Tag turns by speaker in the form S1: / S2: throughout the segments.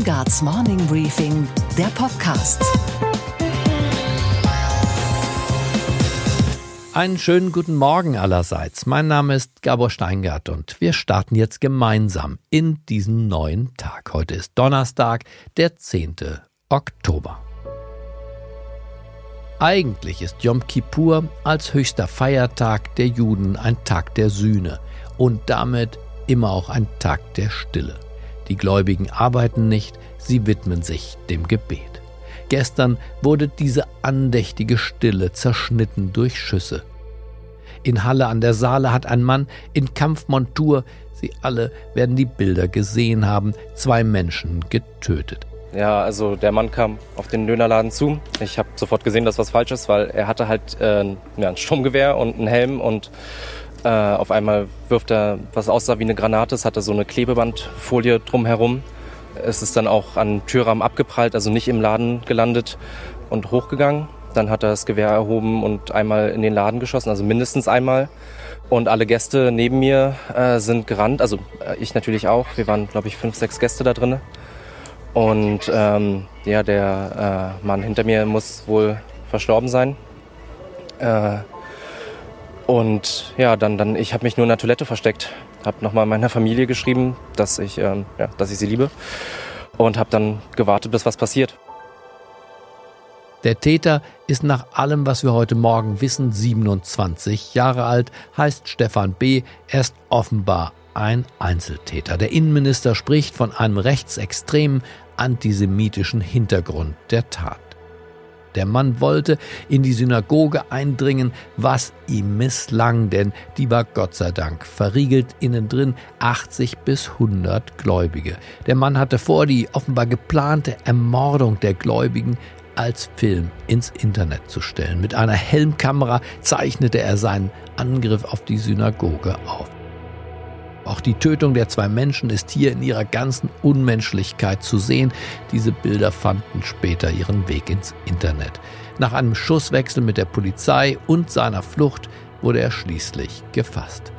S1: Weingarts Morning Briefing, der Podcast.
S2: Einen schönen guten Morgen allerseits. Mein Name ist Gabor Steingart und wir starten jetzt gemeinsam in diesen neuen Tag. Heute ist Donnerstag, der 10. Oktober. Eigentlich ist Yom Kippur als höchster Feiertag der Juden ein Tag der Sühne und damit immer auch ein Tag der Stille. Die Gläubigen arbeiten nicht, sie widmen sich dem Gebet. Gestern wurde diese andächtige Stille zerschnitten durch Schüsse. In Halle an der Saale hat ein Mann in Kampfmontur, Sie alle werden die Bilder gesehen haben, zwei Menschen getötet.
S3: Ja, also der Mann kam auf den Dönerladen zu. Ich habe sofort gesehen, dass was falsch ist, weil er hatte halt äh, ja, ein Sturmgewehr und einen Helm und äh, auf einmal wirft er, was aussah wie eine Granate, es hatte so eine Klebebandfolie drumherum. Es ist dann auch an Türrahmen abgeprallt, also nicht im Laden gelandet und hochgegangen. Dann hat er das Gewehr erhoben und einmal in den Laden geschossen, also mindestens einmal. Und alle Gäste neben mir äh, sind gerannt, also äh, ich natürlich auch. Wir waren, glaube ich, fünf, sechs Gäste da drin. Und ähm, ja, der äh, Mann hinter mir muss wohl verstorben sein. Äh, und ja, dann, dann ich habe mich nur in der Toilette versteckt, habe nochmal meiner Familie geschrieben, dass ich, ähm, ja, dass ich sie liebe und habe dann gewartet, bis was passiert.
S2: Der Täter ist nach allem, was wir heute Morgen wissen, 27 Jahre alt, heißt Stefan B. Er ist offenbar ein Einzeltäter. Der Innenminister spricht von einem rechtsextremen antisemitischen Hintergrund der Tat. Der Mann wollte in die Synagoge eindringen, was ihm misslang, denn die war Gott sei Dank verriegelt innen drin 80 bis 100 Gläubige. Der Mann hatte vor, die offenbar geplante Ermordung der Gläubigen als Film ins Internet zu stellen. Mit einer Helmkamera zeichnete er seinen Angriff auf die Synagoge auf. Auch die Tötung der zwei Menschen ist hier in ihrer ganzen Unmenschlichkeit zu sehen. Diese Bilder fanden später ihren Weg ins Internet. Nach einem Schusswechsel mit der Polizei und seiner Flucht wurde er schließlich gefasst.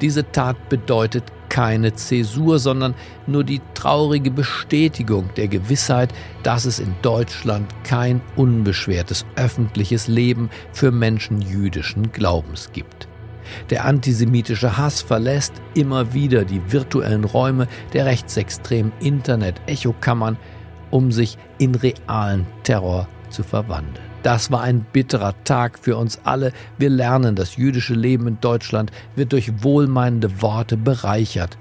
S2: Diese Tat bedeutet keine Zäsur, sondern nur die traurige Bestätigung der Gewissheit, dass es in Deutschland kein unbeschwertes öffentliches Leben für Menschen jüdischen Glaubens gibt. Der antisemitische Hass verlässt immer wieder die virtuellen Räume der rechtsextremen Internet-Echokammern, um sich in realen Terror zu verwandeln. Das war ein bitterer Tag für uns alle. Wir lernen, das jüdische Leben in Deutschland wird durch wohlmeinende Worte bereichert,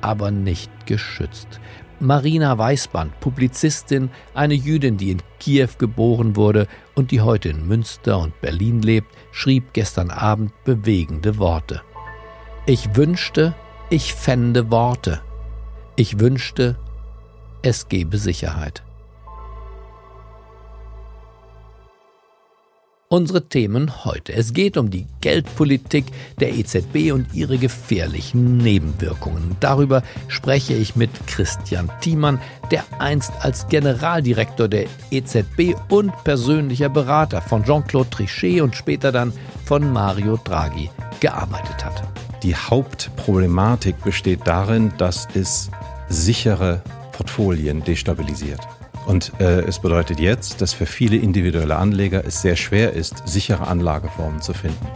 S2: aber nicht geschützt. Marina Weißband, Publizistin, eine Jüdin, die in Kiew geboren wurde und die heute in Münster und Berlin lebt, schrieb gestern Abend bewegende Worte. Ich wünschte, ich fände Worte. Ich wünschte, es gebe Sicherheit. Unsere Themen heute. Es geht um die Geldpolitik der EZB und ihre gefährlichen Nebenwirkungen. Darüber spreche ich mit Christian Thiemann, der einst als Generaldirektor der EZB und persönlicher Berater von Jean-Claude Trichet und später dann von Mario Draghi gearbeitet hat.
S4: Die Hauptproblematik besteht darin, dass es sichere Portfolien destabilisiert. Und äh, es bedeutet jetzt, dass für viele individuelle Anleger es sehr schwer ist, sichere Anlageformen zu finden.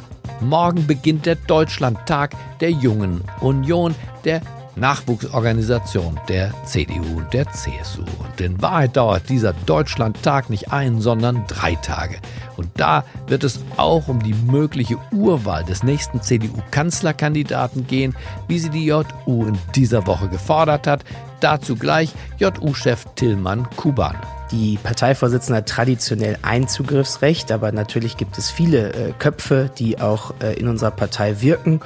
S2: Morgen beginnt der Deutschlandtag der Jungen Union, der Nachwuchsorganisation der CDU und der CSU. Und in Wahrheit dauert dieser Deutschlandtag nicht ein, sondern drei Tage. Und da wird es auch um die mögliche Urwahl des nächsten CDU-Kanzlerkandidaten gehen, wie sie die JU in dieser Woche gefordert hat. Dazu gleich JU-Chef Tillmann Kuban.
S5: Die Parteivorsitzende hat traditionell ein Zugriffsrecht, aber natürlich gibt es viele äh, Köpfe, die auch äh, in unserer Partei wirken.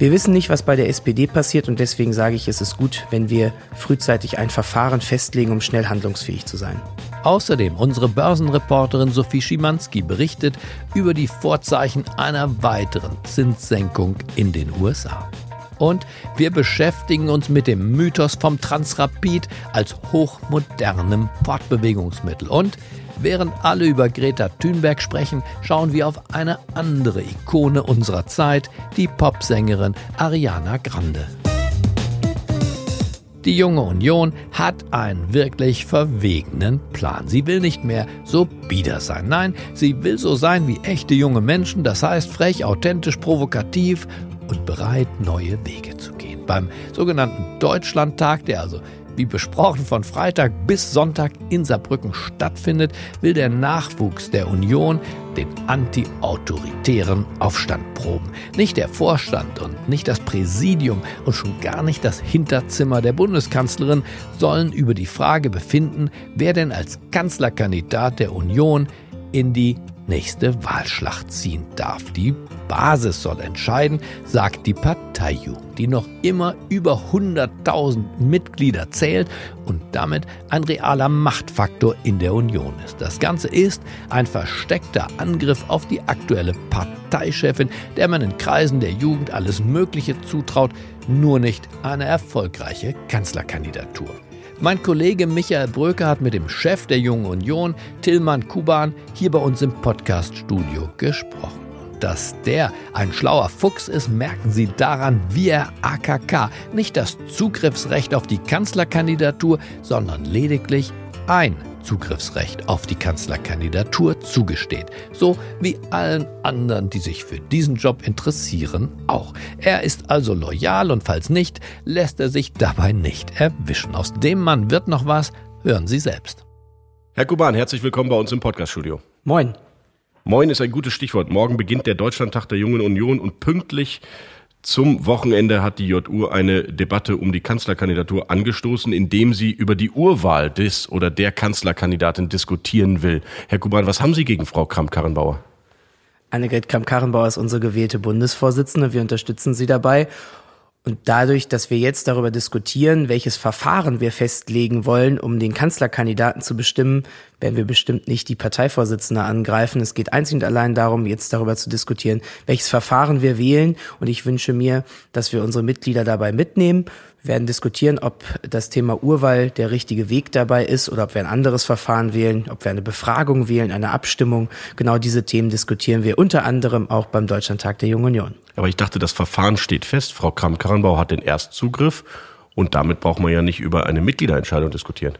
S5: Wir wissen nicht, was bei der SPD passiert und deswegen sage ich, es ist gut, wenn wir frühzeitig ein Verfahren festlegen, um schnell handlungsfähig zu sein.
S2: Außerdem unsere Börsenreporterin Sophie Schimanski berichtet über die Vorzeichen einer weiteren Zinssenkung in den USA. Und wir beschäftigen uns mit dem Mythos vom Transrapid als hochmodernem Fortbewegungsmittel. Und Während alle über Greta Thunberg sprechen, schauen wir auf eine andere Ikone unserer Zeit, die Popsängerin Ariana Grande. Die junge Union hat einen wirklich verwegenen Plan. Sie will nicht mehr so bieder sein. Nein, sie will so sein wie echte junge Menschen, das heißt frech, authentisch, provokativ und bereit, neue Wege zu gehen. Beim sogenannten Deutschlandtag, der also wie besprochen von Freitag bis Sonntag in Saarbrücken stattfindet, will der Nachwuchs der Union den anti-autoritären Aufstand proben. Nicht der Vorstand und nicht das Präsidium und schon gar nicht das Hinterzimmer der Bundeskanzlerin sollen über die Frage befinden, wer denn als Kanzlerkandidat der Union in die nächste Wahlschlacht ziehen darf. Die Basis soll entscheiden, sagt die Parteijugend, die noch immer über 100.000 Mitglieder zählt und damit ein realer Machtfaktor in der Union ist. Das Ganze ist ein versteckter Angriff auf die aktuelle Parteichefin, der man in Kreisen der Jugend alles Mögliche zutraut, nur nicht eine erfolgreiche Kanzlerkandidatur. Mein Kollege Michael Bröker hat mit dem Chef der Jungen Union, Tillmann Kuban, hier bei uns im Podcaststudio gesprochen. Dass der ein schlauer Fuchs ist, merken Sie daran, wie er AKK nicht das Zugriffsrecht auf die Kanzlerkandidatur, sondern lediglich ein Zugriffsrecht auf die Kanzlerkandidatur zugesteht. So wie allen anderen, die sich für diesen Job interessieren, auch. Er ist also loyal und falls nicht, lässt er sich dabei nicht erwischen. Aus dem Mann wird noch was, hören Sie selbst.
S6: Herr Kuban, herzlich willkommen bei uns im Podcaststudio.
S5: Moin.
S6: Moin ist ein gutes Stichwort. Morgen beginnt der Deutschlandtag der Jungen Union und pünktlich zum Wochenende hat die JU eine Debatte um die Kanzlerkandidatur angestoßen, indem sie über die Urwahl des oder der Kanzlerkandidatin diskutieren will. Herr Kuban, was haben Sie gegen Frau Kramp-Karrenbauer?
S5: Annegret Kramp-Karrenbauer ist unsere gewählte Bundesvorsitzende. Wir unterstützen sie dabei. Und dadurch, dass wir jetzt darüber diskutieren, welches Verfahren wir festlegen wollen, um den Kanzlerkandidaten zu bestimmen, werden wir bestimmt nicht die Parteivorsitzende angreifen. Es geht einzig und allein darum, jetzt darüber zu diskutieren, welches Verfahren wir wählen. Und ich wünsche mir, dass wir unsere Mitglieder dabei mitnehmen wir werden diskutieren, ob das Thema Urwahl der richtige Weg dabei ist oder ob wir ein anderes Verfahren wählen, ob wir eine Befragung wählen, eine Abstimmung. Genau diese Themen diskutieren wir unter anderem auch beim Deutschlandtag der Jungen Union.
S6: Aber ich dachte, das Verfahren steht fest. Frau Kramp-Karrenbauer hat den Erstzugriff und damit braucht man ja nicht über eine Mitgliederentscheidung diskutieren.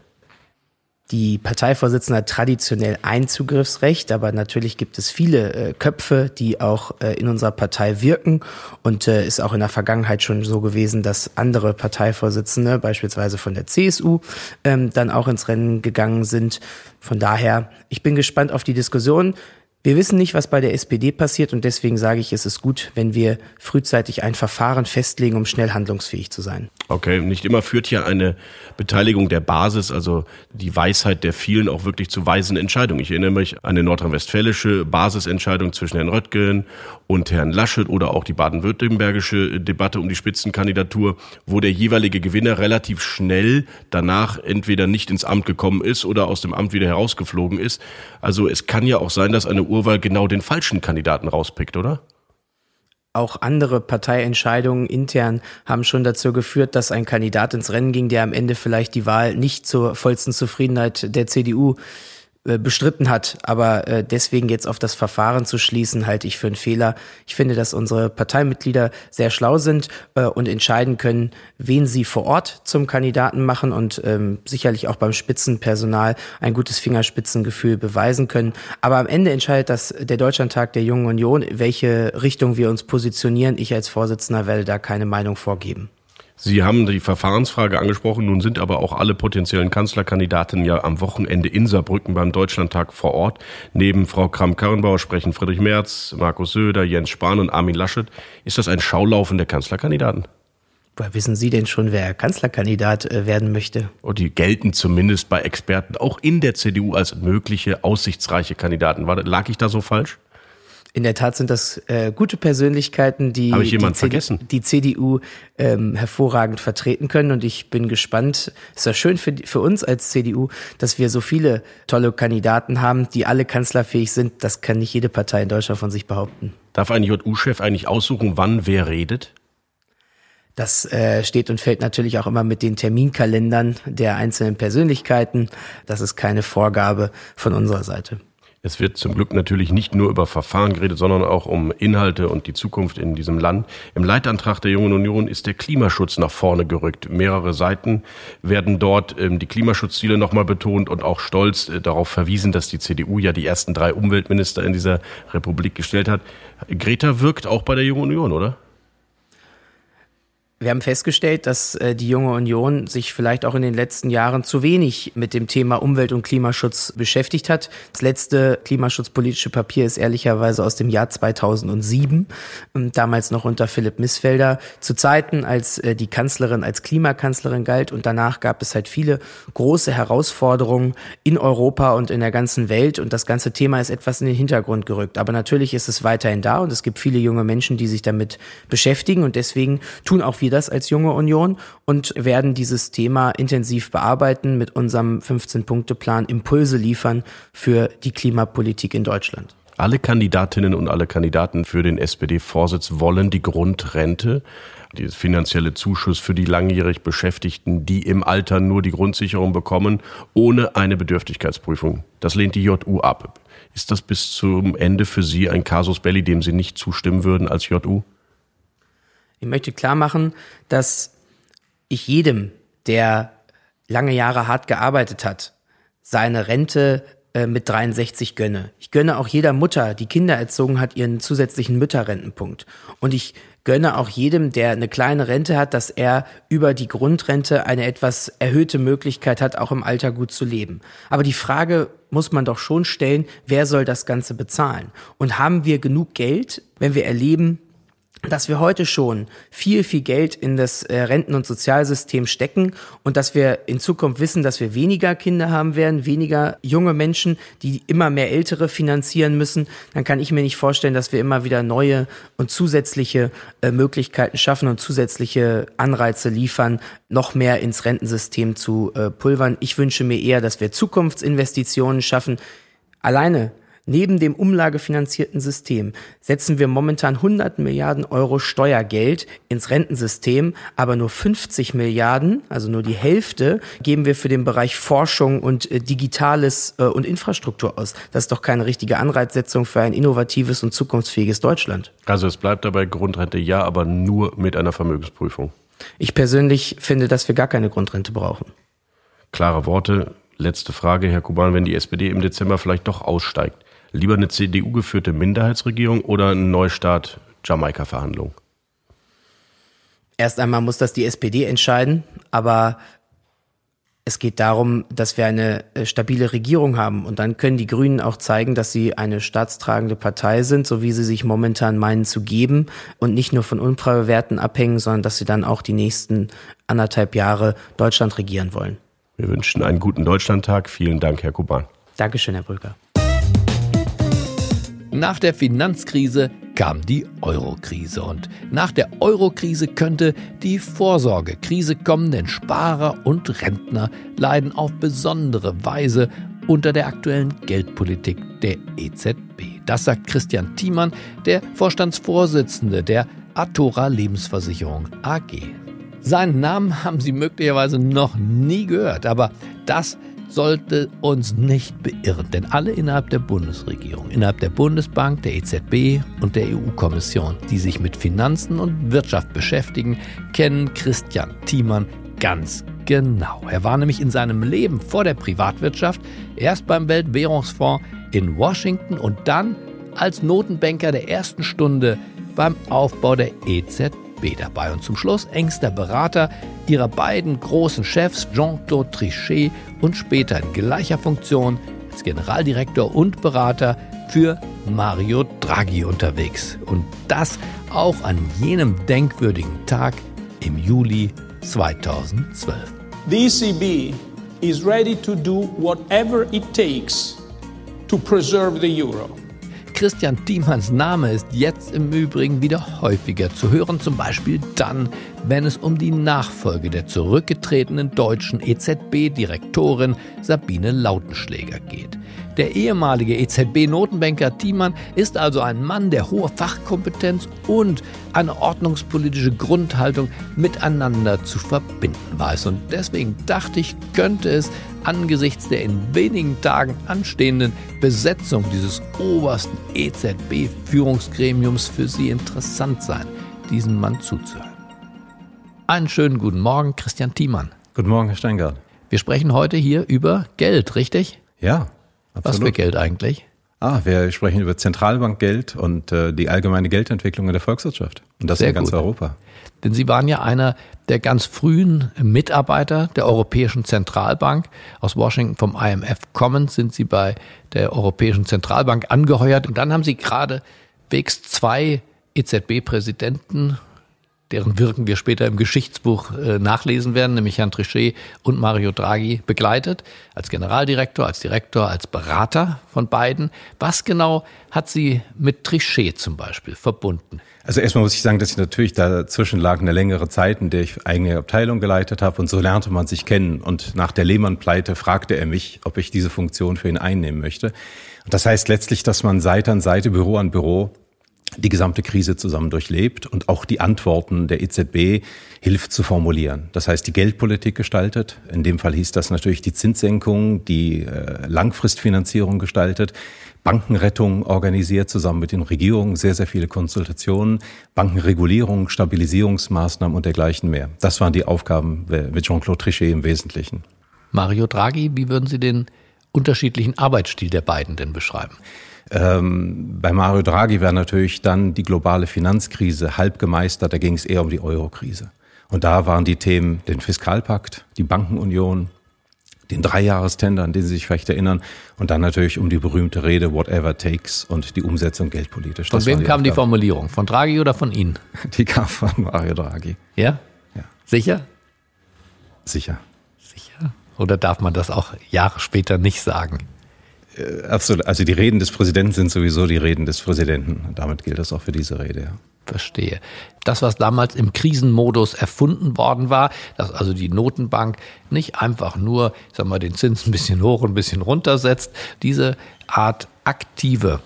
S5: Die Parteivorsitzende hat traditionell ein Zugriffsrecht, aber natürlich gibt es viele äh, Köpfe, die auch äh, in unserer Partei wirken und äh, ist auch in der Vergangenheit schon so gewesen, dass andere Parteivorsitzende, beispielsweise von der CSU, ähm, dann auch ins Rennen gegangen sind. Von daher, ich bin gespannt auf die Diskussion. Wir wissen nicht, was bei der SPD passiert und deswegen sage ich, es ist gut, wenn wir frühzeitig ein Verfahren festlegen, um schnell handlungsfähig zu sein.
S6: Okay, nicht immer führt ja eine Beteiligung der Basis, also die Weisheit der vielen, auch wirklich zu weisen Entscheidungen. Ich erinnere mich an eine nordrhein-westfälische Basisentscheidung zwischen Herrn Röttgen und Herrn Laschet oder auch die baden-württembergische Debatte um die Spitzenkandidatur, wo der jeweilige Gewinner relativ schnell danach entweder nicht ins Amt gekommen ist oder aus dem Amt wieder herausgeflogen ist. Also es kann ja auch sein, dass eine Urwahl genau den falschen Kandidaten rauspickt, oder?
S5: Auch andere Parteientscheidungen intern haben schon dazu geführt, dass ein Kandidat ins Rennen ging, der am Ende vielleicht die Wahl nicht zur vollsten Zufriedenheit der CDU äh, bestritten hat. Aber äh, deswegen jetzt auf das Verfahren zu schließen, halte ich für einen Fehler. Ich finde, dass unsere Parteimitglieder sehr schlau sind äh, und entscheiden können, wen sie vor Ort zum Kandidaten machen und ähm, sicherlich auch beim Spitzenpersonal ein gutes Fingerspitzengefühl beweisen können. Aber am Ende entscheidet das der Deutschlandtag der Jungen Union, welche Richtung wir uns positionieren. Ich als Vorsitzender werde da keine Meinung vorgeben.
S6: Sie haben die Verfahrensfrage angesprochen, nun sind aber auch alle potenziellen Kanzlerkandidaten ja am Wochenende in Saarbrücken beim Deutschlandtag vor Ort. Neben Frau Kramp-Karrenbauer sprechen Friedrich Merz, Markus Söder, Jens Spahn und Armin Laschet. Ist das ein Schaulaufen der Kanzlerkandidaten?
S5: Woher wissen Sie denn schon, wer Kanzlerkandidat äh, werden möchte?
S6: Und oh, die gelten zumindest bei Experten auch in der CDU als mögliche aussichtsreiche Kandidaten. War, lag ich da so falsch?
S5: In der Tat sind das äh, gute Persönlichkeiten, die die,
S6: vergessen?
S5: die CDU ähm, hervorragend vertreten können. Und ich bin gespannt. Es ist ja schön für, für uns als CDU, dass wir so viele tolle Kandidaten haben, die alle kanzlerfähig sind. Das kann nicht jede Partei in Deutschland von sich behaupten.
S6: Darf ein JU-Chef eigentlich aussuchen, wann wer redet?
S5: Das äh, steht und fällt natürlich auch immer mit den Terminkalendern der einzelnen Persönlichkeiten. Das ist keine Vorgabe von unserer Seite.
S6: Es wird zum Glück natürlich nicht nur über Verfahren geredet, sondern auch um Inhalte und die Zukunft in diesem Land. Im Leitantrag der Jungen Union ist der Klimaschutz nach vorne gerückt. Mehrere Seiten werden dort ähm, die Klimaschutzziele nochmal betont und auch stolz äh, darauf verwiesen, dass die CDU ja die ersten drei Umweltminister in dieser Republik gestellt hat. Greta wirkt auch bei der Jungen Union, oder?
S5: Wir haben festgestellt, dass äh, die junge Union sich vielleicht auch in den letzten Jahren zu wenig mit dem Thema Umwelt- und Klimaschutz beschäftigt hat. Das letzte klimaschutzpolitische Papier ist ehrlicherweise aus dem Jahr 2007, ähm, damals noch unter Philipp Missfelder, zu Zeiten, als äh, die Kanzlerin als Klimakanzlerin galt. Und danach gab es halt viele große Herausforderungen in Europa und in der ganzen Welt. Und das ganze Thema ist etwas in den Hintergrund gerückt. Aber natürlich ist es weiterhin da und es gibt viele junge Menschen, die sich damit beschäftigen. Und deswegen tun auch wir das als junge Union und werden dieses Thema intensiv bearbeiten, mit unserem 15-Punkte-Plan Impulse liefern für die Klimapolitik in Deutschland.
S6: Alle Kandidatinnen und alle Kandidaten für den SPD-Vorsitz wollen die Grundrente, dieses finanzielle Zuschuss für die langjährig Beschäftigten, die im Alter nur die Grundsicherung bekommen, ohne eine Bedürftigkeitsprüfung. Das lehnt die JU ab. Ist das bis zum Ende für Sie ein Casus Belli, dem Sie nicht zustimmen würden als JU?
S5: Ich möchte klar machen, dass ich jedem, der lange Jahre hart gearbeitet hat, seine Rente äh, mit 63 gönne. Ich gönne auch jeder Mutter, die Kinder erzogen hat, ihren zusätzlichen Mütterrentenpunkt. Und ich gönne auch jedem, der eine kleine Rente hat, dass er über die Grundrente eine etwas erhöhte Möglichkeit hat, auch im Alter gut zu leben. Aber die Frage muss man doch schon stellen, wer soll das Ganze bezahlen? Und haben wir genug Geld, wenn wir erleben, dass wir heute schon viel, viel Geld in das äh, Renten- und Sozialsystem stecken und dass wir in Zukunft wissen, dass wir weniger Kinder haben werden, weniger junge Menschen, die immer mehr Ältere finanzieren müssen, dann kann ich mir nicht vorstellen, dass wir immer wieder neue und zusätzliche äh, Möglichkeiten schaffen und zusätzliche Anreize liefern, noch mehr ins Rentensystem zu äh, pulvern. Ich wünsche mir eher, dass wir Zukunftsinvestitionen schaffen. Alleine Neben dem umlagefinanzierten System setzen wir momentan 100 Milliarden Euro Steuergeld ins Rentensystem, aber nur 50 Milliarden, also nur die Hälfte, geben wir für den Bereich Forschung und äh, Digitales äh, und Infrastruktur aus. Das ist doch keine richtige Anreizsetzung für ein innovatives und zukunftsfähiges Deutschland.
S6: Also es bleibt dabei Grundrente ja, aber nur mit einer Vermögensprüfung.
S5: Ich persönlich finde, dass wir gar keine Grundrente brauchen.
S6: Klare Worte. Letzte Frage, Herr Kuban, wenn die SPD im Dezember vielleicht doch aussteigt, Lieber eine CDU-geführte Minderheitsregierung oder ein Neustart Jamaika-Verhandlungen?
S5: Erst einmal muss das die SPD entscheiden, aber es geht darum, dass wir eine äh, stabile Regierung haben. Und dann können die Grünen auch zeigen, dass sie eine staatstragende Partei sind, so wie sie sich momentan meinen zu geben und nicht nur von Umfragewerten abhängen, sondern dass sie dann auch die nächsten anderthalb Jahre Deutschland regieren wollen.
S6: Wir wünschen einen guten Deutschlandtag. Vielen Dank, Herr Kuban.
S5: Dankeschön, Herr Brücker.
S2: Nach der Finanzkrise kam die Eurokrise und nach der Eurokrise könnte die Vorsorgekrise kommen, denn Sparer und Rentner leiden auf besondere Weise unter der aktuellen Geldpolitik der EZB. Das sagt Christian Thiemann, der Vorstandsvorsitzende der Atora Lebensversicherung AG. Seinen Namen haben Sie möglicherweise noch nie gehört, aber das sollte uns nicht beirren, denn alle innerhalb der Bundesregierung, innerhalb der Bundesbank, der EZB und der EU-Kommission, die sich mit Finanzen und Wirtschaft beschäftigen, kennen Christian Thiemann ganz genau. Er war nämlich in seinem Leben vor der Privatwirtschaft erst beim Weltwährungsfonds in Washington und dann als Notenbanker der ersten Stunde beim Aufbau der EZB dabei und zum Schluss engster Berater ihrer beiden großen Chefs Jean-Claude Trichet und später in gleicher Funktion als Generaldirektor und Berater für Mario Draghi unterwegs. Und das auch an jenem denkwürdigen Tag im Juli 2012.
S7: The ECB is ready to do whatever it takes to preserve the euro.
S2: Christian Thiemanns Name ist jetzt im Übrigen wieder häufiger zu hören, zum Beispiel dann, wenn es um die Nachfolge der zurückgetretenen deutschen EZB-Direktorin Sabine Lautenschläger geht. Der ehemalige EZB-Notenbanker Thiemann ist also ein Mann, der hohe Fachkompetenz und eine ordnungspolitische Grundhaltung miteinander zu verbinden weiß. Und deswegen dachte ich, könnte es angesichts der in wenigen Tagen anstehenden Besetzung dieses obersten EZB-Führungsgremiums für Sie interessant sein, diesem Mann zuzuhören. Einen schönen guten Morgen, Christian Thiemann.
S4: Guten Morgen, Herr Steingart.
S2: Wir sprechen heute hier über Geld, richtig?
S4: Ja, absolut.
S2: Was für Geld eigentlich?
S4: Ah, wir sprechen über Zentralbankgeld und äh, die allgemeine Geldentwicklung in der Volkswirtschaft. Und das Sehr in ganz gut. Europa.
S2: Denn Sie waren ja einer der ganz frühen Mitarbeiter der Europäischen Zentralbank. Aus Washington vom IMF kommend sind Sie bei der Europäischen Zentralbank angeheuert. Und dann haben Sie gerade wegs zwei EZB-Präsidenten deren Wirken wir später im Geschichtsbuch äh, nachlesen werden, nämlich Herrn Trichet und Mario Draghi begleitet, als Generaldirektor, als Direktor, als Berater von beiden. Was genau hat sie mit Trichet zum Beispiel verbunden?
S4: Also erstmal muss ich sagen, dass ich natürlich dazwischen lag eine längere Zeit, in der ich eigene Abteilung geleitet habe und so lernte man sich kennen. Und nach der Lehmann-Pleite fragte er mich, ob ich diese Funktion für ihn einnehmen möchte. Und das heißt letztlich, dass man Seite an Seite, Büro an Büro die gesamte Krise zusammen durchlebt und auch die Antworten der EZB hilft zu formulieren. Das heißt, die Geldpolitik gestaltet. In dem Fall hieß das natürlich die Zinssenkung, die äh, Langfristfinanzierung gestaltet. Bankenrettung organisiert zusammen mit den Regierungen, sehr, sehr viele Konsultationen, Bankenregulierung, Stabilisierungsmaßnahmen und dergleichen mehr. Das waren die Aufgaben mit Jean-Claude Trichet im Wesentlichen.
S2: Mario Draghi, wie würden Sie den unterschiedlichen Arbeitsstil der beiden denn beschreiben?
S4: Ähm, bei Mario Draghi wäre natürlich dann die globale Finanzkrise halb gemeistert, da ging es eher um die Euro-Krise. Und da waren die Themen den Fiskalpakt, die Bankenunion, den Dreijahrestender, an den Sie sich vielleicht erinnern, und dann natürlich um die berühmte Rede Whatever Takes und die Umsetzung geldpolitisch.
S2: Von wem die kam die Formulierung? Von Draghi oder von Ihnen?
S4: Die kam von Mario Draghi.
S2: Ja? Ja. Sicher?
S4: Sicher.
S2: Sicher? Oder darf man das auch Jahre später nicht sagen?
S4: Äh, absolut. Also die Reden des Präsidenten sind sowieso die Reden des Präsidenten. Damit gilt das auch für diese Rede, ja.
S2: Verstehe. Das, was damals im Krisenmodus erfunden worden war, dass also die Notenbank nicht einfach nur, sag mal, den Zins ein bisschen hoch und ein bisschen runter setzt, diese Art aktive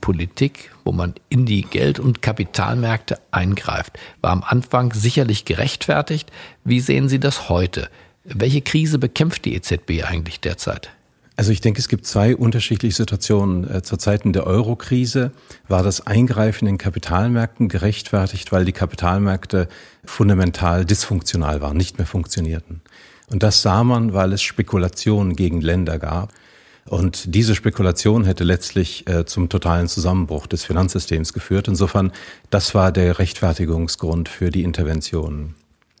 S2: Politik, wo man in die Geld- und Kapitalmärkte eingreift, war am Anfang sicherlich gerechtfertigt. Wie sehen Sie das heute? Welche Krise bekämpft die EZB eigentlich derzeit?
S4: Also ich denke, es gibt zwei unterschiedliche Situationen. Äh, Zur Zeiten der Euro-Krise war das Eingreifen in Kapitalmärkten gerechtfertigt, weil die Kapitalmärkte fundamental dysfunktional waren, nicht mehr funktionierten. Und das sah man, weil es Spekulationen gegen Länder gab. Und diese Spekulation hätte letztlich äh, zum totalen Zusammenbruch des Finanzsystems geführt. Insofern, das war der Rechtfertigungsgrund für die Interventionen.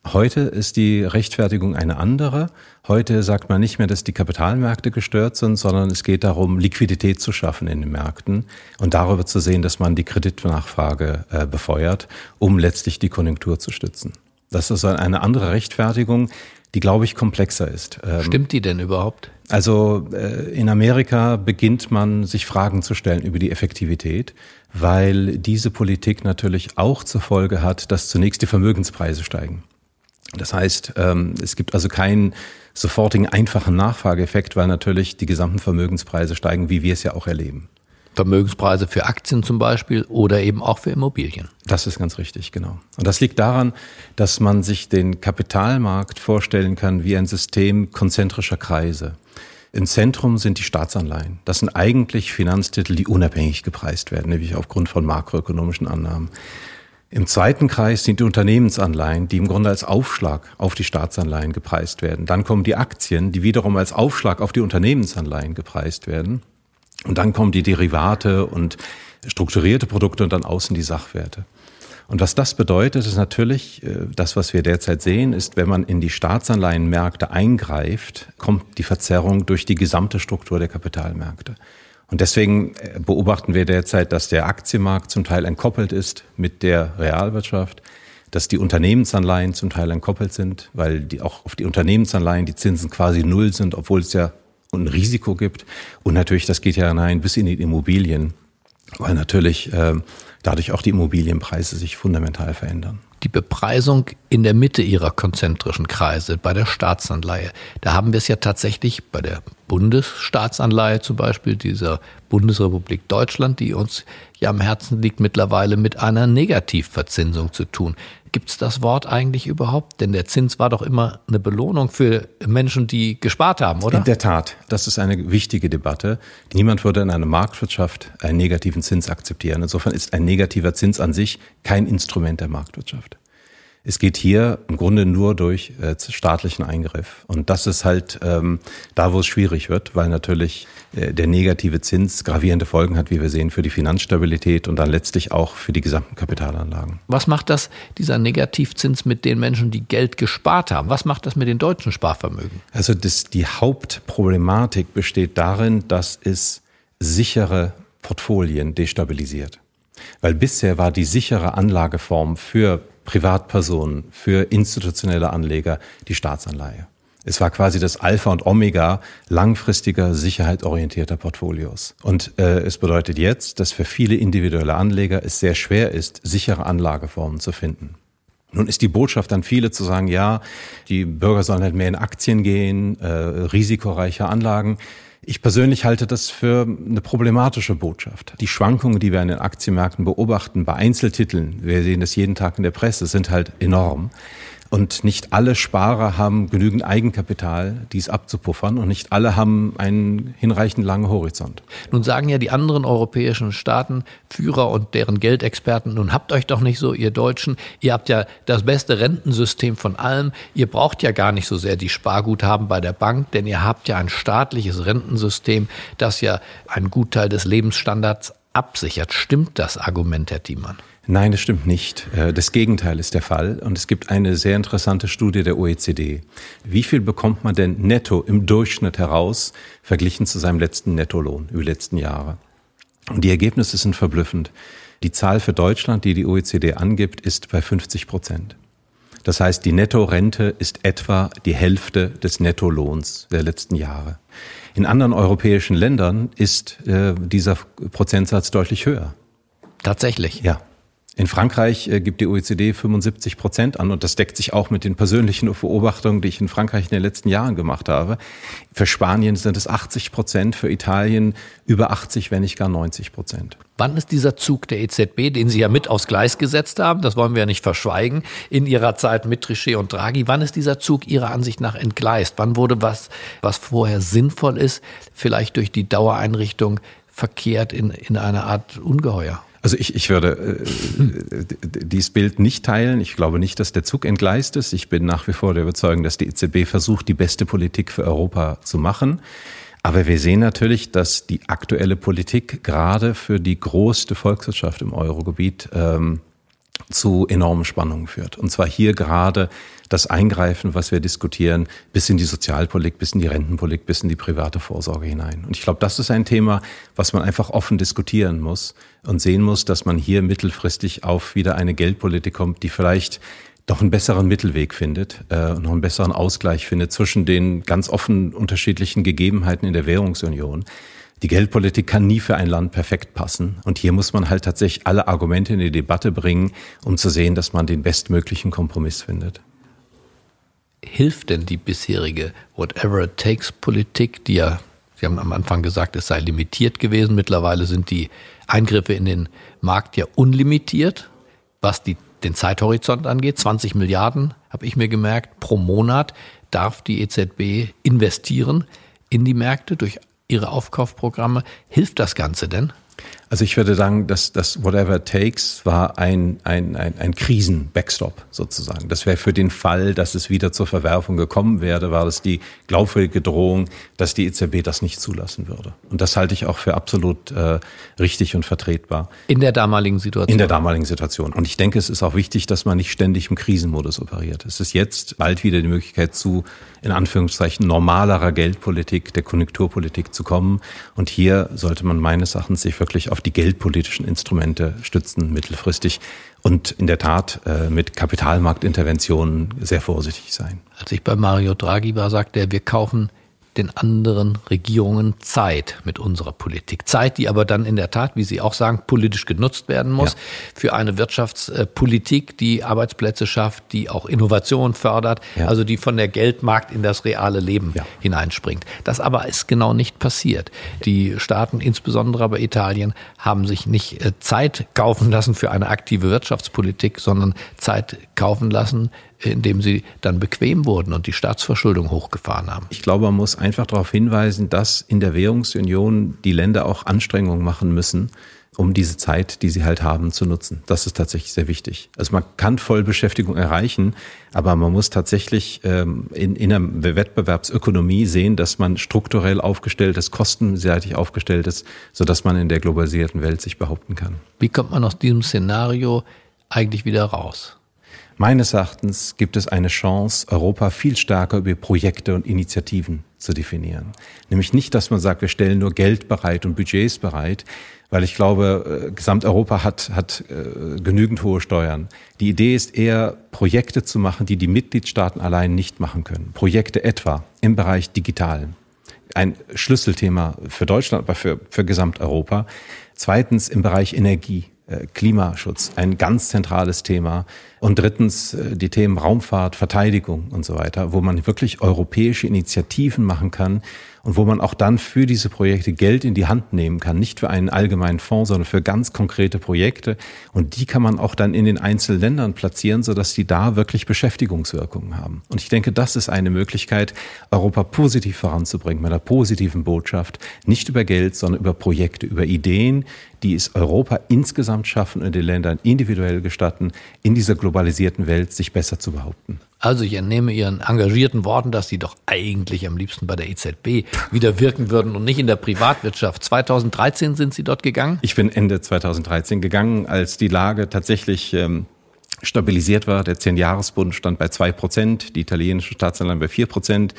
S4: Heute ist die Rechtfertigung eine andere. Heute sagt man nicht mehr, dass die Kapitalmärkte gestört sind, sondern es geht darum, Liquidität zu schaffen in den Märkten und darüber zu sehen, dass man die Kreditnachfrage äh, befeuert, um letztlich die Konjunktur zu stützen. Das ist eine andere Rechtfertigung, die, glaube ich, komplexer ist.
S2: Ähm, Stimmt die denn überhaupt?
S4: Also äh, in Amerika beginnt man sich Fragen zu stellen über die Effektivität, weil diese Politik natürlich auch zur Folge hat, dass zunächst die Vermögenspreise steigen. Das heißt, ähm, es gibt also keinen sofortigen einfachen Nachfrageeffekt, weil natürlich die gesamten Vermögenspreise steigen, wie wir es ja auch erleben.
S2: Vermögenspreise für Aktien zum Beispiel oder eben auch für Immobilien.
S4: Das ist ganz richtig, genau. Und das liegt daran, dass man sich den Kapitalmarkt vorstellen kann wie ein System konzentrischer Kreise. Im Zentrum sind die Staatsanleihen. Das sind eigentlich Finanztitel, die unabhängig gepreist werden, nämlich aufgrund von makroökonomischen Annahmen. Im zweiten Kreis sind die Unternehmensanleihen, die im Grunde als Aufschlag auf die Staatsanleihen gepreist werden. Dann kommen die Aktien, die wiederum als Aufschlag auf die Unternehmensanleihen gepreist werden. Und dann kommen die Derivate und strukturierte Produkte und dann außen die Sachwerte. Und was das bedeutet, ist natürlich, äh, das, was wir derzeit sehen, ist, wenn man in die Staatsanleihenmärkte eingreift, kommt die Verzerrung durch die gesamte Struktur der Kapitalmärkte. Und deswegen äh, beobachten wir derzeit, dass der Aktienmarkt zum Teil entkoppelt ist mit der Realwirtschaft, dass die Unternehmensanleihen zum Teil entkoppelt sind, weil die auch auf die Unternehmensanleihen die Zinsen quasi null sind, obwohl es ja ein Risiko gibt. Und natürlich, das geht ja hinein bis in die Immobilien, weil natürlich äh, dadurch auch die Immobilienpreise sich fundamental verändern
S2: die Bepreisung in der Mitte ihrer konzentrischen Kreise bei der Staatsanleihe. Da haben wir es ja tatsächlich bei der Bundesstaatsanleihe zum Beispiel dieser Bundesrepublik Deutschland, die uns ja am Herzen liegt, mittlerweile mit einer Negativverzinsung zu tun. Gibt es das Wort eigentlich überhaupt? Denn der Zins war doch immer eine Belohnung für Menschen, die gespart haben, oder?
S4: In der Tat, das ist eine wichtige Debatte. Niemand würde in einer Marktwirtschaft einen negativen Zins akzeptieren. Insofern ist ein negativer Zins an sich kein Instrument der Marktwirtschaft. Es geht hier im Grunde nur durch äh, staatlichen Eingriff. Und das ist halt ähm, da, wo es schwierig wird, weil natürlich äh, der negative Zins gravierende Folgen hat, wie wir sehen, für die Finanzstabilität und dann letztlich auch für die gesamten Kapitalanlagen.
S2: Was macht das, dieser Negativzins mit den Menschen, die Geld gespart haben? Was macht das mit den deutschen Sparvermögen?
S4: Also das, die Hauptproblematik besteht darin, dass es sichere Portfolien destabilisiert. Weil bisher war die sichere Anlageform für Privatpersonen, für institutionelle Anleger die Staatsanleihe. Es war quasi das Alpha und Omega langfristiger, sicherheitsorientierter Portfolios. Und äh, es bedeutet jetzt, dass für viele individuelle Anleger es sehr schwer ist, sichere Anlageformen zu finden. Nun ist die Botschaft an viele zu sagen, ja, die Bürger sollen halt mehr in Aktien gehen, äh, risikoreiche Anlagen. Ich persönlich halte das für eine problematische Botschaft. Die Schwankungen, die wir an den Aktienmärkten beobachten, bei Einzeltiteln, wir sehen das jeden Tag in der Presse, sind halt enorm. Und nicht alle Sparer haben genügend Eigenkapital, dies abzupuffern. Und nicht alle haben einen hinreichend langen Horizont.
S2: Nun sagen ja die anderen europäischen Staaten, Führer und deren Geldexperten, nun habt euch doch nicht so, ihr Deutschen, ihr habt ja das beste Rentensystem von allem. Ihr braucht ja gar nicht so sehr die Sparguthaben bei der Bank, denn ihr habt ja ein staatliches Rentensystem, das ja einen Gutteil des Lebensstandards absichert. Stimmt das Argument, Herr Thiemann?
S4: Nein, das stimmt nicht. Äh, das Gegenteil ist der Fall. Und es gibt eine sehr interessante Studie der OECD. Wie viel bekommt man denn netto im Durchschnitt heraus, verglichen zu seinem letzten Nettolohn über die letzten Jahre? Und die Ergebnisse sind verblüffend. Die Zahl für Deutschland, die die OECD angibt, ist bei 50 Prozent. Das heißt, die Nettorente ist etwa die Hälfte des Nettolohns der letzten Jahre. In anderen europäischen Ländern ist äh, dieser Prozentsatz deutlich höher.
S2: Tatsächlich.
S4: Ja. In Frankreich äh, gibt die OECD 75 Prozent an und das deckt sich auch mit den persönlichen Beobachtungen, die ich in Frankreich in den letzten Jahren gemacht habe. Für Spanien sind es 80 Prozent, für Italien über 80, wenn nicht gar 90 Prozent.
S2: Wann ist dieser Zug der EZB, den Sie ja mit aufs Gleis gesetzt haben, das wollen wir ja nicht verschweigen, in Ihrer Zeit mit Trichet und Draghi, wann ist dieser Zug Ihrer Ansicht nach entgleist? Wann wurde was, was vorher sinnvoll ist, vielleicht durch die Dauereinrichtung verkehrt in, in eine Art Ungeheuer?
S4: Also ich, ich würde äh, dieses Bild nicht teilen. Ich glaube nicht, dass der Zug entgleist ist. Ich bin nach wie vor der Überzeugung, dass die EZB versucht, die beste Politik für Europa zu machen. Aber wir sehen natürlich, dass die aktuelle Politik gerade für die größte Volkswirtschaft im Eurogebiet ähm, zu enormen Spannungen führt. Und zwar hier gerade das Eingreifen, was wir diskutieren, bis in die Sozialpolitik, bis in die Rentenpolitik, bis in die private Vorsorge hinein. Und ich glaube, das ist ein Thema, was man einfach offen diskutieren muss und sehen muss, dass man hier mittelfristig auf wieder eine Geldpolitik kommt, die vielleicht doch einen besseren Mittelweg findet äh, noch einen besseren Ausgleich findet zwischen den ganz offen unterschiedlichen Gegebenheiten in der Währungsunion. Die Geldpolitik kann nie für ein Land perfekt passen. Und hier muss man halt tatsächlich alle Argumente in die Debatte bringen, um zu sehen, dass man den bestmöglichen Kompromiss findet
S2: hilft denn die bisherige Whatever It Takes Politik, die ja, Sie haben am Anfang gesagt, es sei limitiert gewesen. Mittlerweile sind die Eingriffe in den Markt ja unlimitiert, was die, den Zeithorizont angeht. 20 Milliarden, habe ich mir gemerkt, pro Monat darf die EZB investieren in die Märkte durch ihre Aufkaufprogramme. Hilft das Ganze denn?
S4: Also ich würde sagen, dass das Whatever It Takes war ein, ein, ein, ein Krisen-Backstop sozusagen. Das wäre für den Fall, dass es wieder zur Verwerfung gekommen wäre, war das die glaubwürdige Drohung, dass die EZB das nicht zulassen würde. Und das halte ich auch für absolut äh, richtig und vertretbar.
S2: In der damaligen Situation?
S4: In der damaligen Situation. Und ich denke, es ist auch wichtig, dass man nicht ständig im Krisenmodus operiert. Es ist jetzt bald wieder die Möglichkeit zu, in Anführungszeichen, normalerer Geldpolitik, der Konjunkturpolitik zu kommen. Und hier sollte man meines Erachtens sich wirklich auf die geldpolitischen Instrumente stützen mittelfristig und in der Tat äh, mit Kapitalmarktinterventionen sehr vorsichtig sein.
S2: Als ich bei Mario Draghi war, sagte er, wir kaufen den anderen Regierungen Zeit mit unserer Politik. Zeit, die aber dann in der Tat, wie Sie auch sagen, politisch genutzt werden muss ja. für eine Wirtschaftspolitik, die Arbeitsplätze schafft, die auch Innovation fördert, ja. also die von der Geldmarkt in das reale Leben ja. hineinspringt. Das aber ist genau nicht passiert. Die Staaten, insbesondere aber Italien, haben sich nicht äh, Zeit kaufen lassen für eine aktive Wirtschaftspolitik, sondern Zeit kaufen lassen indem sie dann bequem wurden und die Staatsverschuldung hochgefahren haben.
S4: Ich glaube, man muss einfach darauf hinweisen, dass in der Währungsunion die Länder auch Anstrengungen machen müssen, um diese Zeit, die sie halt haben, zu nutzen. Das ist tatsächlich sehr wichtig. Also man kann Vollbeschäftigung erreichen, aber man muss tatsächlich ähm, in, in einer Wettbewerbsökonomie sehen, dass man strukturell aufgestellt ist, kostenseitig aufgestellt ist, sodass man in der globalisierten Welt sich behaupten kann.
S2: Wie kommt man aus diesem Szenario eigentlich wieder raus?
S4: Meines Erachtens gibt es eine Chance, Europa viel stärker über Projekte und Initiativen zu definieren. Nämlich nicht, dass man sagt, wir stellen nur Geld bereit und Budgets bereit, weil ich glaube, äh, Gesamteuropa hat, hat äh, genügend hohe Steuern. Die Idee ist eher, Projekte zu machen, die die Mitgliedstaaten allein nicht machen können. Projekte etwa im Bereich Digital. Ein Schlüsselthema für Deutschland, aber für, für Gesamteuropa. Zweitens im Bereich Energie. Äh, Klimaschutz, ein ganz zentrales Thema. Und drittens äh, die Themen Raumfahrt, Verteidigung und so weiter, wo man wirklich europäische Initiativen machen kann, und wo man auch dann für diese Projekte Geld in die Hand nehmen kann, nicht für einen allgemeinen Fonds, sondern für ganz konkrete Projekte. Und die kann man auch dann in den einzelnen Ländern platzieren, sodass die da wirklich Beschäftigungswirkungen haben. Und ich denke, das ist eine Möglichkeit, Europa positiv voranzubringen, mit einer positiven Botschaft, nicht über Geld, sondern über Projekte, über Ideen, die es Europa insgesamt schaffen und den Ländern individuell gestatten, in dieser globalisierten Welt sich besser zu behaupten.
S2: Also ich entnehme Ihren engagierten Worten, dass Sie doch eigentlich am liebsten bei der EZB wieder wirken würden und nicht in der Privatwirtschaft. 2013 sind Sie dort gegangen?
S4: Ich bin Ende 2013 gegangen, als die Lage tatsächlich ähm, stabilisiert war. Der Zehn-Jahres-Bund stand bei zwei Prozent, die italienische Staatsanleihen bei vier Prozent.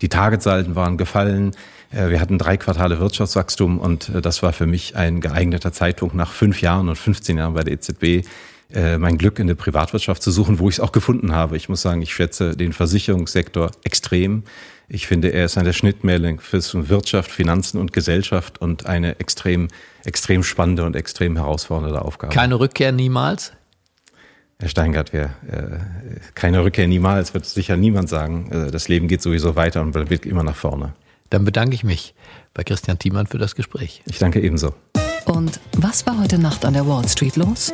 S4: Die Targetsalden waren gefallen. Äh, wir hatten drei Quartale Wirtschaftswachstum und äh, das war für mich ein geeigneter Zeitpunkt nach fünf Jahren und 15 Jahren bei der EZB äh, mein Glück in der Privatwirtschaft zu suchen, wo ich es auch gefunden habe. Ich muss sagen, ich schätze den Versicherungssektor extrem. Ich finde, er ist eine Schnittmenge für Wirtschaft, Finanzen und Gesellschaft und eine extrem, extrem spannende und extrem herausfordernde Aufgabe.
S2: Keine Rückkehr niemals?
S4: Herr Steingart, wir, äh, keine Rückkehr niemals, wird sicher niemand sagen. Äh, das Leben geht sowieso weiter und wird immer nach vorne.
S2: Dann bedanke ich mich bei Christian Thiemann für das Gespräch.
S4: Ich danke ebenso.
S1: Und was war heute Nacht an der Wall Street los?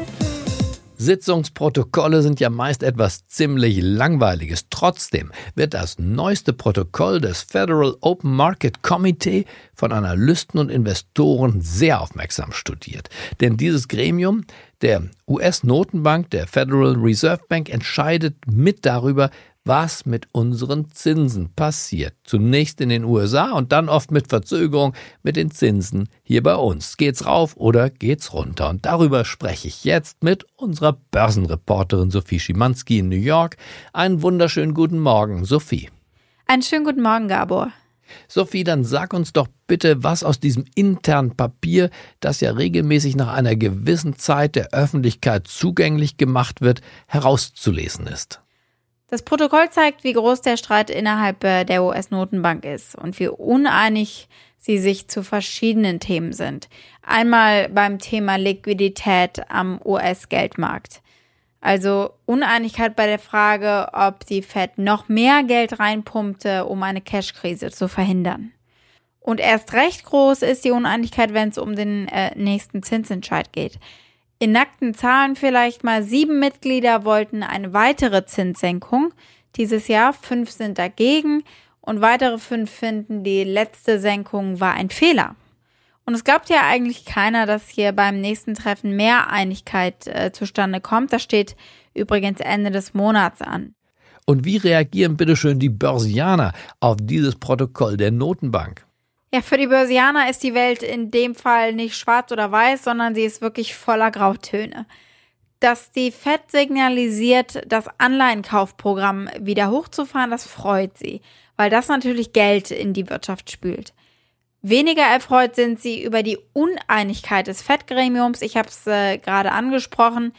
S2: Sitzungsprotokolle sind ja meist etwas ziemlich Langweiliges. Trotzdem wird das neueste Protokoll des Federal Open Market Committee von Analysten und Investoren sehr aufmerksam studiert. Denn dieses Gremium der US-Notenbank, der Federal Reserve Bank, entscheidet mit darüber, was mit unseren Zinsen passiert. Zunächst in den USA und dann oft mit Verzögerung mit den Zinsen hier bei uns. Geht's rauf oder geht's runter? Und darüber spreche ich jetzt mit unserer Börsenreporterin Sophie Schimanski in New York. Einen wunderschönen guten Morgen, Sophie.
S8: Einen schönen guten Morgen, Gabor.
S2: Sophie, dann sag uns doch bitte, was aus diesem internen Papier, das ja regelmäßig nach einer gewissen Zeit der Öffentlichkeit zugänglich gemacht wird, herauszulesen ist.
S8: Das Protokoll zeigt, wie groß der Streit innerhalb äh, der US-Notenbank ist und wie uneinig sie sich zu verschiedenen Themen sind. Einmal beim Thema Liquidität am US-Geldmarkt. Also Uneinigkeit bei der Frage, ob die Fed noch mehr Geld reinpumpte, um eine Cash-Krise zu verhindern. Und erst recht groß ist die Uneinigkeit, wenn es um den äh, nächsten Zinsentscheid geht. In nackten Zahlen vielleicht mal sieben Mitglieder wollten eine weitere Zinssenkung dieses Jahr, fünf sind dagegen und weitere fünf finden, die letzte Senkung war ein Fehler. Und es glaubt ja eigentlich keiner, dass hier beim nächsten Treffen mehr Einigkeit äh, zustande kommt. Das steht übrigens Ende des Monats an.
S2: Und wie reagieren bitteschön die Börsianer auf dieses Protokoll der Notenbank?
S8: Ja, für die Börsianer ist die Welt in dem Fall nicht schwarz oder weiß, sondern sie ist wirklich voller Grautöne. Dass die Fed signalisiert, das Anleihenkaufprogramm wieder hochzufahren, das freut sie, weil das natürlich Geld in die Wirtschaft spült. Weniger erfreut sind sie über die Uneinigkeit des Fed-Gremiums. Ich habe es äh, gerade angesprochen.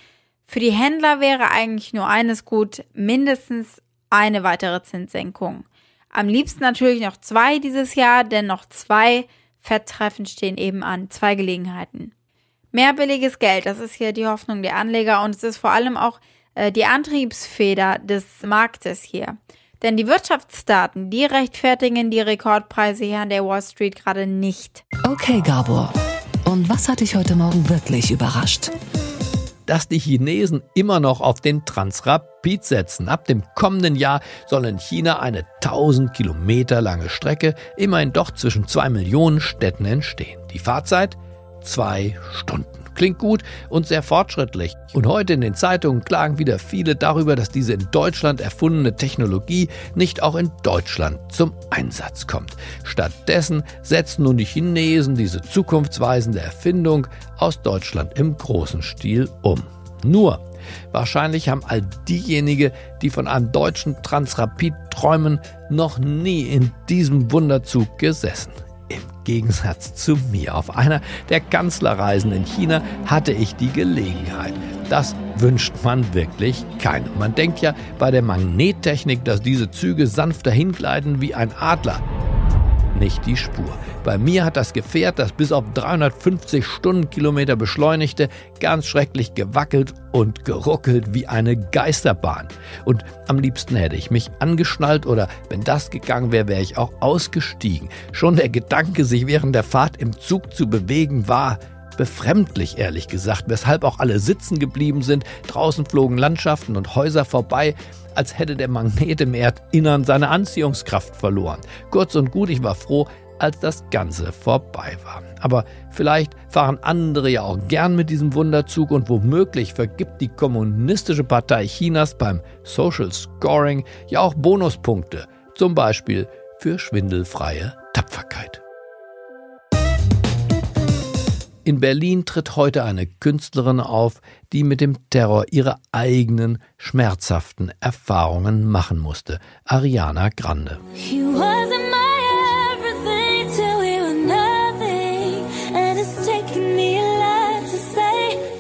S8: Für die Händler wäre eigentlich nur eines gut, mindestens eine weitere Zinssenkung. Am liebsten natürlich noch zwei dieses Jahr, denn noch zwei Fetttreffen stehen eben an, zwei Gelegenheiten. Mehr billiges Geld, das ist hier die Hoffnung der Anleger und es ist vor allem auch äh, die Antriebsfeder des Marktes hier. Denn die Wirtschaftsdaten, die rechtfertigen die Rekordpreise hier an der Wall Street gerade nicht.
S1: Okay, Gabor. Und was hat dich heute Morgen wirklich überrascht?
S2: Dass die Chinesen immer noch auf den Transrapid setzen. Ab dem kommenden Jahr soll in China eine 1000 Kilometer lange Strecke immerhin doch zwischen zwei Millionen Städten entstehen. Die Fahrzeit zwei Stunden. Klingt gut und sehr fortschrittlich. Und heute in den Zeitungen klagen wieder viele darüber, dass diese in Deutschland erfundene Technologie nicht auch in Deutschland zum Einsatz kommt. Stattdessen setzen nun die Chinesen diese zukunftsweisende Erfindung aus Deutschland im großen Stil um. Nur, wahrscheinlich haben all diejenigen, die von einem deutschen Transrapid träumen, noch nie in diesem Wunderzug gesessen. Gegensatz zu mir. Auf einer der Kanzlerreisen in China hatte ich die Gelegenheit. Das wünscht man wirklich keinem. Man denkt ja bei der Magnettechnik, dass diese Züge sanft dahingleiten wie ein Adler nicht die Spur. Bei mir hat das Gefährt, das bis auf 350 Stundenkilometer beschleunigte, ganz schrecklich gewackelt und geruckelt wie eine Geisterbahn. Und am liebsten hätte ich mich angeschnallt oder wenn das gegangen wäre, wäre ich auch ausgestiegen. Schon der Gedanke, sich während der Fahrt im Zug zu bewegen, war befremdlich, ehrlich gesagt, weshalb auch alle sitzen geblieben sind. Draußen flogen Landschaften und Häuser vorbei als hätte der Magnet im Erdinnern seine Anziehungskraft verloren. Kurz und gut, ich war froh, als das Ganze vorbei war. Aber vielleicht fahren andere ja auch gern mit diesem Wunderzug und womöglich vergibt die Kommunistische Partei Chinas beim Social Scoring ja auch Bonuspunkte, zum Beispiel für schwindelfreie Tapferkeit. In Berlin tritt heute eine Künstlerin auf, die mit dem Terror ihre eigenen schmerzhaften Erfahrungen machen musste. Ariana Grande.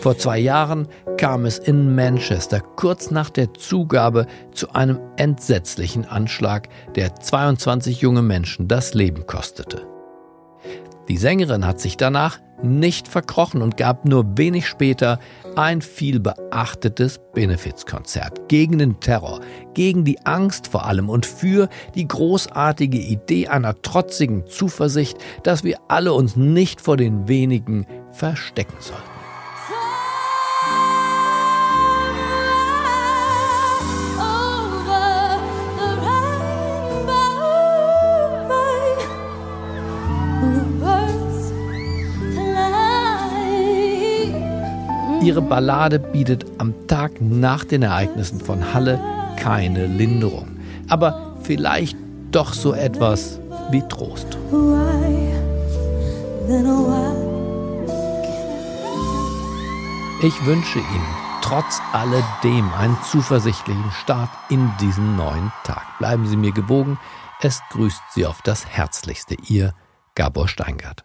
S2: Vor zwei Jahren kam es in Manchester kurz nach der Zugabe zu einem entsetzlichen Anschlag, der 22 junge Menschen das Leben kostete. Die Sängerin hat sich danach nicht verkrochen und gab nur wenig später ein viel beachtetes Benefizkonzert gegen den Terror, gegen die Angst vor allem und für die großartige Idee einer trotzigen Zuversicht, dass wir alle uns nicht vor den wenigen verstecken sollten. Ihre Ballade bietet am Tag nach den Ereignissen von Halle keine Linderung, aber vielleicht doch so etwas wie Trost. Ich wünsche Ihnen trotz alledem einen zuversichtlichen Start in diesen neuen Tag. Bleiben Sie mir gewogen. Es grüßt Sie auf das Herzlichste, Ihr Gabor Steingart.